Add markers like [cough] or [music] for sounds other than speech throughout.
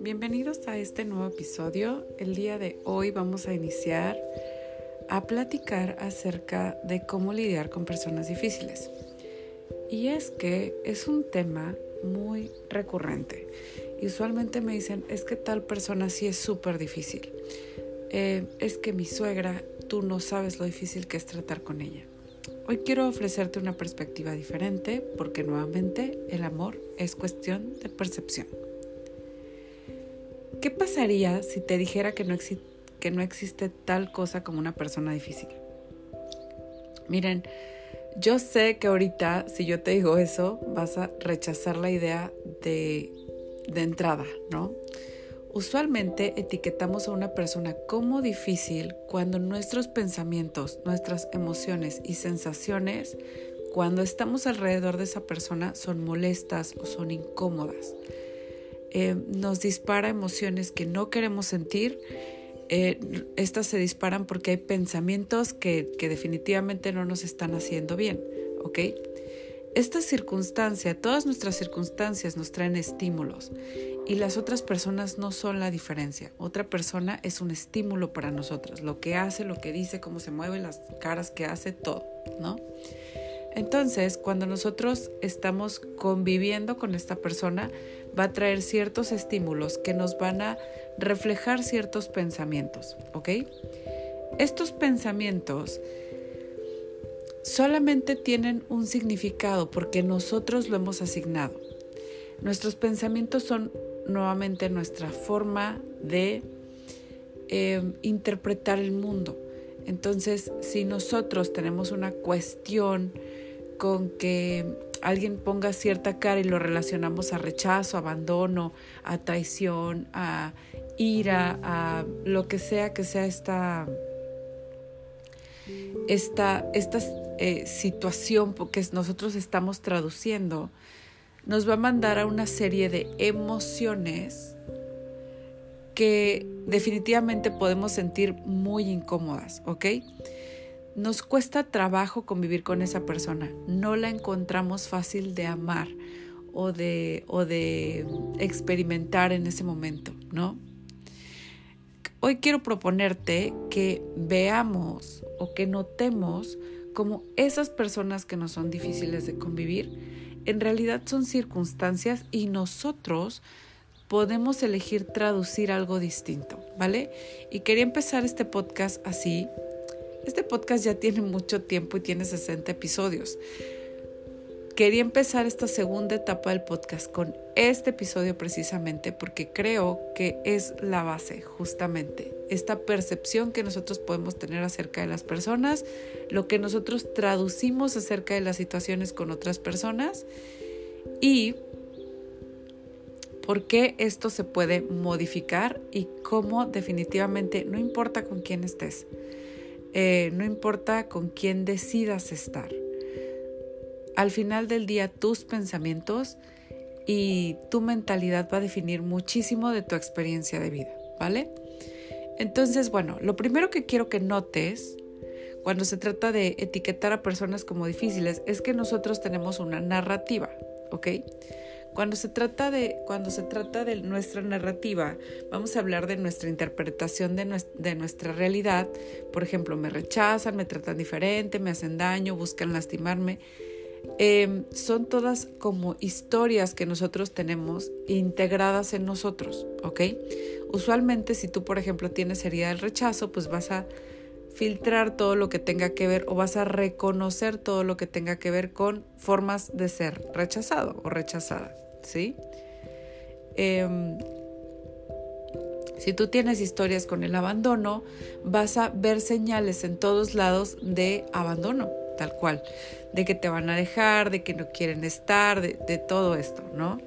Bienvenidos a este nuevo episodio. El día de hoy vamos a iniciar a platicar acerca de cómo lidiar con personas difíciles. Y es que es un tema muy recurrente. usualmente me dicen, es que tal persona sí es súper difícil. Eh, es que mi suegra, tú no sabes lo difícil que es tratar con ella. Hoy quiero ofrecerte una perspectiva diferente porque nuevamente el amor es cuestión de percepción. ¿Qué pasaría si te dijera que no, que no existe tal cosa como una persona difícil? Miren, yo sé que ahorita si yo te digo eso, vas a rechazar la idea de, de entrada, ¿no? Usualmente etiquetamos a una persona como difícil cuando nuestros pensamientos, nuestras emociones y sensaciones, cuando estamos alrededor de esa persona, son molestas o son incómodas. Eh, nos dispara emociones que no queremos sentir. Eh, estas se disparan porque hay pensamientos que, que definitivamente no nos están haciendo bien, ¿ok? Esta circunstancia, todas nuestras circunstancias nos traen estímulos y las otras personas no son la diferencia. Otra persona es un estímulo para nosotros, lo que hace, lo que dice, cómo se mueve, las caras que hace, todo, ¿no? Entonces, cuando nosotros estamos conviviendo con esta persona, va a traer ciertos estímulos que nos van a reflejar ciertos pensamientos, ¿ok? Estos pensamientos solamente tienen un significado porque nosotros lo hemos asignado. Nuestros pensamientos son nuevamente nuestra forma de eh, interpretar el mundo. Entonces, si nosotros tenemos una cuestión con que alguien ponga cierta cara y lo relacionamos a rechazo, abandono, a traición, a ira, a lo que sea que sea esta, esta, esta eh, situación que nosotros estamos traduciendo, nos va a mandar a una serie de emociones que definitivamente podemos sentir muy incómodas, ¿ok? Nos cuesta trabajo convivir con esa persona, no la encontramos fácil de amar o de, o de experimentar en ese momento, ¿no? Hoy quiero proponerte que veamos o que notemos como esas personas que nos son difíciles de convivir, en realidad son circunstancias y nosotros podemos elegir traducir algo distinto, ¿vale? Y quería empezar este podcast así, este podcast ya tiene mucho tiempo y tiene 60 episodios. Quería empezar esta segunda etapa del podcast con este episodio precisamente porque creo que es la base justamente, esta percepción que nosotros podemos tener acerca de las personas, lo que nosotros traducimos acerca de las situaciones con otras personas y por qué esto se puede modificar y cómo definitivamente no importa con quién estés eh, no importa con quién decidas estar. Al final del día tus pensamientos y tu mentalidad va a definir muchísimo de tu experiencia de vida, ¿vale? Entonces, bueno, lo primero que quiero que notes cuando se trata de etiquetar a personas como difíciles es que nosotros tenemos una narrativa, ¿ok? Cuando se trata de, cuando se trata de nuestra narrativa, vamos a hablar de nuestra interpretación de, nuestra, realidad. Por ejemplo, me rechazan, me tratan diferente, me hacen daño, buscan lastimarme. Em, son todas como historias que nosotros tenemos integradas en nosotros, ¿ok? Usualmente si tú, por ejemplo, tienes herida del rechazo, pues vas a filtrar todo lo que tenga que ver o vas a reconocer todo lo que tenga que ver con formas de ser rechazado o rechazada. ¿sí? Em, si tú tienes historias con el abandono, vas a ver señales en todos lados de abandono, tal cual, de que te van a dejar, de que no quieren estar, de, todo esto, ¿no?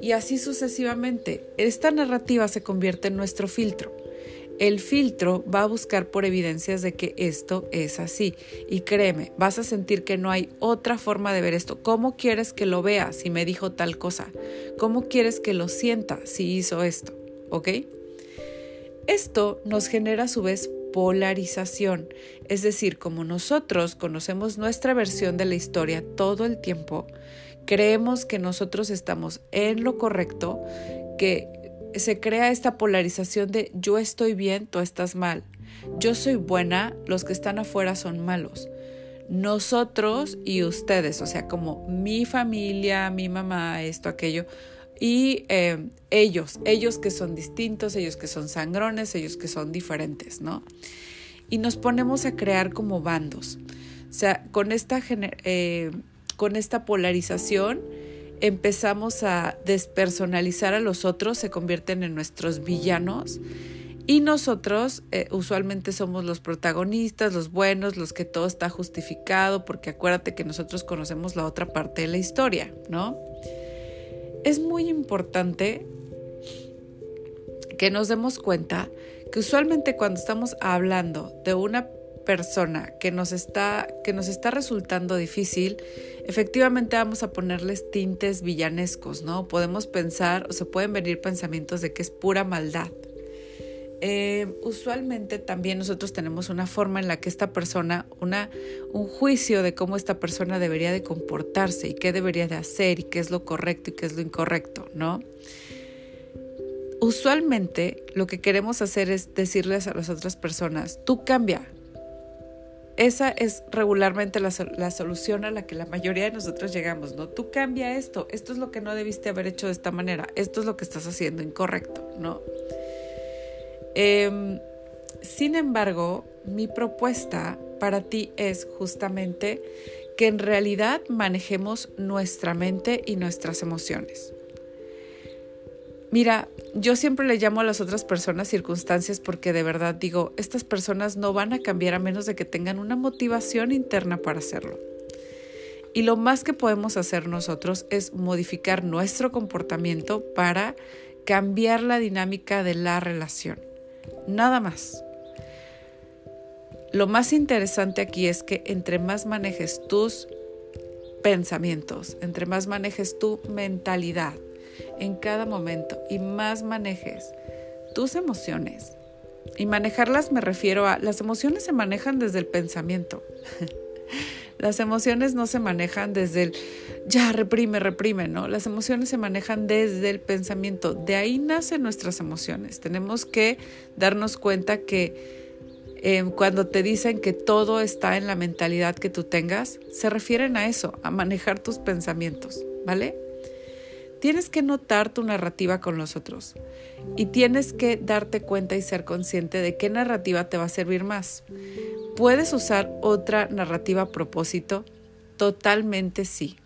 Y así sucesivamente. Esta narrativa se convierte en nuestro filtro el filtro va a buscar por evidencias de que esto es así. Y créeme, vas a sentir que no hay otra forma de ver esto. ¿Cómo quieres que lo vea si me dijo tal cosa? ¿Cómo quieres que lo sienta si hizo esto? ¿Ok? Esto nos genera a su vez polarización. Es decir, como nosotros conocemos nuestra versión de la historia todo el tiempo, creemos que nosotros estamos en lo correcto, que se crea esta polarización de yo estoy bien, tú estás mal. Yo soy buena, los que están afuera son malos. Nosotros y ustedes, o sea, como mi familia, mi mamá, esto, aquello, y eh, ellos, ellos que son distintos, ellos que son sangrones, ellos que son diferentes, ¿no? Y nos ponemos a crear como bandos. O sea, con esta, eh, con esta polarización empezamos a despersonalizar a los otros, se convierten en nuestros villanos. Y nosotros eh, usualmente somos los protagonistas, los buenos, los que todo está justificado, porque acuérdate que nosotros conocemos la otra parte de la historia, ¿no? Es muy importante que nos demos cuenta que usualmente cuando estamos hablando de una persona que nos está que nos está resultando difícil, efectivamente vamos a ponerles tintes villanescos, ¿no? Podemos pensar o se pueden venir pensamientos de que es pura maldad, eh, usualmente también nosotros tenemos una forma en la que esta persona, una, un juicio de cómo esta persona debería de comportarse y qué debería de hacer y qué es lo correcto y qué es lo incorrecto, ¿no? Usualmente lo que queremos hacer es decirles a las otras personas, tú cambia. Esa es regularmente la, la solución a la que la mayoría de nosotros llegamos, ¿no? Tú cambia esto, esto es lo que no debiste haber hecho de esta manera, esto es lo que estás haciendo incorrecto, ¿no? Em, sin embargo, mi propuesta para ti es justamente que en realidad manejemos nuestra mente y nuestras emociones. Mira, yo siempre le llamo a las otras personas circunstancias porque de verdad digo, estas personas no van a cambiar a menos de que tengan una motivación interna para hacerlo. Y lo más que podemos hacer nosotros es modificar nuestro comportamiento para cambiar la dinámica de la relación. Nada más. Lo más interesante aquí es que entre más manejes tus pensamientos, entre más manejes tu mentalidad en cada momento y más manejes tus emociones. Y manejarlas me refiero a, las emociones se manejan desde el pensamiento. [laughs] Las emociones no se manejan desde el ya reprime, reprime, ¿no? Las emociones se manejan desde el pensamiento. De ahí nacen nuestras emociones. Tenemos que darnos cuenta que em, cuando te dicen que todo está en la mentalidad que tú tengas, se refieren a eso, a manejar tus pensamientos, ¿vale? Tienes que notar tu narrativa con los otros y tienes que darte cuenta y ser consciente de qué narrativa te va a servir más. ¿Puedes usar otra narrativa a propósito? Totalmente sí.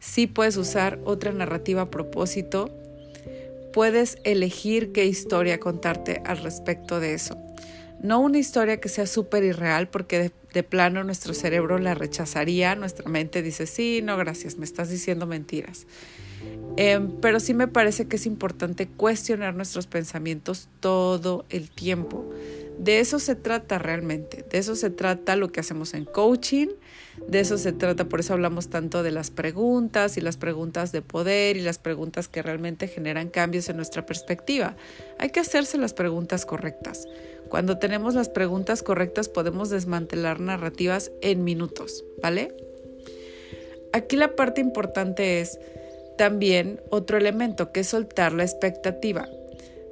Sí puedes usar otra narrativa a propósito. Puedes elegir qué historia contarte al respecto de eso. No una historia que sea súper irreal porque de, plano nuestro cerebro la rechazaría, nuestra mente dice, sí, no, gracias, me estás diciendo mentiras. Em, pero sí me parece que es importante cuestionar nuestros pensamientos todo el tiempo. De eso se trata realmente, de eso se trata lo que hacemos en coaching, de eso se trata, por eso hablamos tanto de las preguntas y las preguntas de poder y las preguntas que realmente generan cambios en nuestra perspectiva. Hay que hacerse las preguntas correctas. Cuando tenemos las preguntas correctas podemos desmantelar narrativas en minutos, ¿vale? Aquí la parte importante es también otro elemento que es soltar la expectativa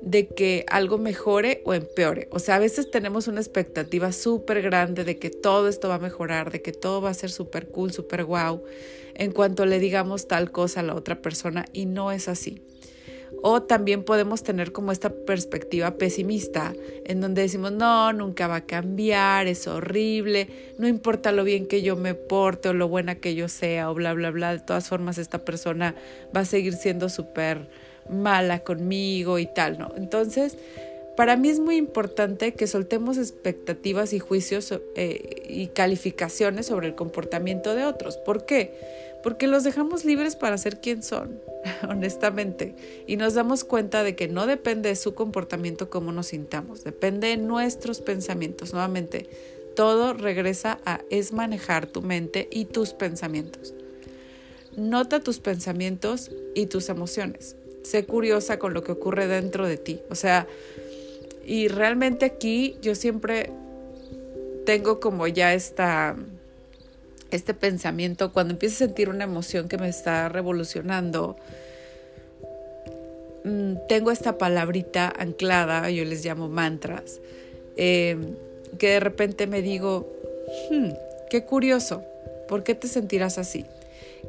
de que algo mejore o empeore. O sea, a veces tenemos una expectativa súper grande de que todo esto va a mejorar, de que todo va a ser súper cool, súper wow, en cuanto le digamos tal cosa a la otra persona y no es así. O también podemos tener como esta perspectiva pesimista, en donde decimos, no, nunca va a cambiar, es horrible, no importa lo bien que yo me porte o lo buena que yo sea o bla, bla, bla, de todas formas esta persona va a seguir siendo súper mala conmigo y tal, ¿no? Entonces, para mí es muy importante que soltemos expectativas y juicios eh, y calificaciones sobre el comportamiento de otros. ¿Por qué? Porque los dejamos libres para ser quien son, [laughs] honestamente. Y nos damos cuenta de que no depende de su comportamiento cómo nos sintamos, depende de nuestros pensamientos. Nuevamente, todo regresa a es manejar tu mente y tus pensamientos. Nota tus pensamientos y tus emociones sé curiosa con lo que ocurre dentro de ti. O sea, y realmente aquí yo siempre tengo como ya esta, este pensamiento, cuando empiezo a sentir una emoción que me está revolucionando, mm, tengo esta palabrita anclada, yo les llamo mantras, em, que de repente me digo, hmm, qué curioso, ¿por qué te sentirás así?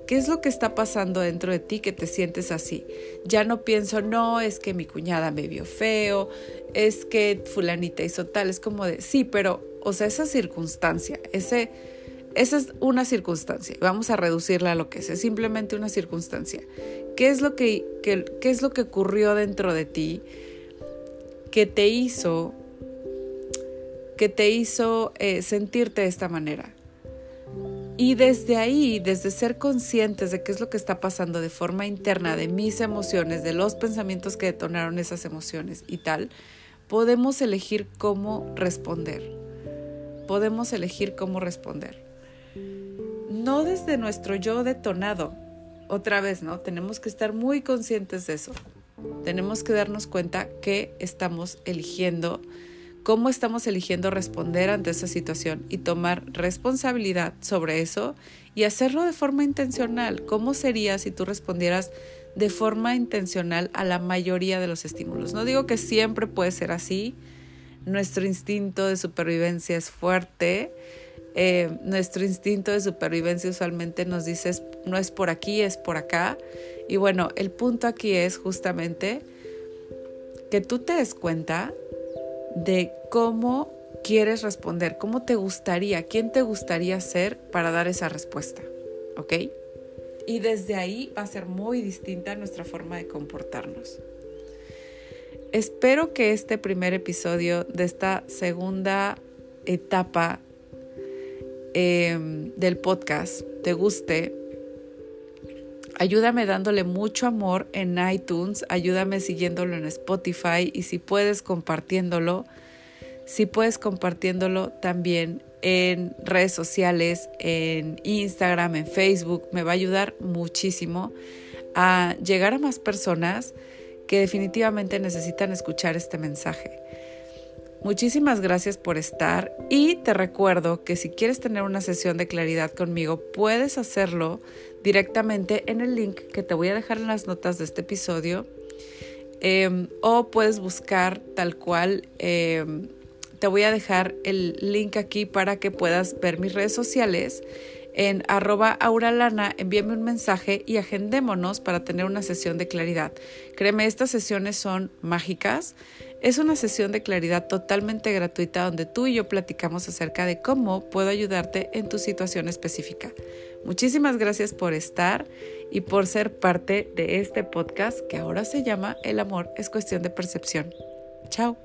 ¿Qué es lo que está pasando dentro de ti que te sientes así? Ya no pienso, no, es que mi cuñada me vio feo, es que fulanita hizo tal, es como de, sí, pero, o sea, esa circunstancia, ese, esa es una circunstancia, vamos a reducirla a lo que es, es simplemente una circunstancia. ¿Qué es lo que, qué es lo que ocurrió dentro de ti que te hizo, que te hizo eh, sentirte de esta manera? Y desde ahí, desde ser conscientes de qué es lo que está pasando de forma interna, de mis emociones, de los pensamientos que detonaron esas emociones y tal, podemos elegir cómo responder. Podemos elegir cómo responder. No desde nuestro yo detonado. Otra vez, ¿no? Tenemos que estar muy conscientes de eso. Tenemos que darnos cuenta que estamos eligiendo cómo estamos eligiendo responder ante esa situación y tomar responsabilidad sobre eso y hacerlo de forma intencional. ¿Cómo sería si tú respondieras de forma intencional a la mayoría de los estímulos? No digo que siempre puede ser así. Nuestro instinto de supervivencia es fuerte. Eh, nuestro instinto de supervivencia usualmente nos dice no es por aquí, es por acá. Y bueno, el punto aquí es justamente que tú te des cuenta de cómo quieres responder, cómo te gustaría, quién te gustaría ser para dar esa respuesta, ¿ok? Y desde ahí va a ser muy distinta nuestra forma de comportarnos. Espero que este primer episodio de esta segunda etapa em, del podcast te guste. Ayúdame dándole mucho amor en iTunes, ayúdame siguiéndolo en Spotify y si puedes compartiéndolo, si puedes compartiéndolo también en redes sociales, en Instagram, en Facebook, me va a ayudar muchísimo a llegar a más personas que definitivamente necesitan escuchar este mensaje. Muchísimas gracias por estar y te recuerdo que si quieres tener una sesión de claridad conmigo, puedes hacerlo directamente en el link que te voy a dejar en las notas de este episodio. Em, o puedes buscar tal cual, em, te voy a dejar el link aquí para que puedas ver mis redes sociales en arroba auralana, envíame un mensaje y agendémonos para tener una sesión de claridad. Créeme, estas sesiones son mágicas. Es una sesión de claridad totalmente gratuita donde tú y yo platicamos acerca de cómo puedo ayudarte en tu situación específica. Muchísimas gracias por estar y por ser parte de este podcast que ahora se llama El amor es cuestión de percepción. Chao.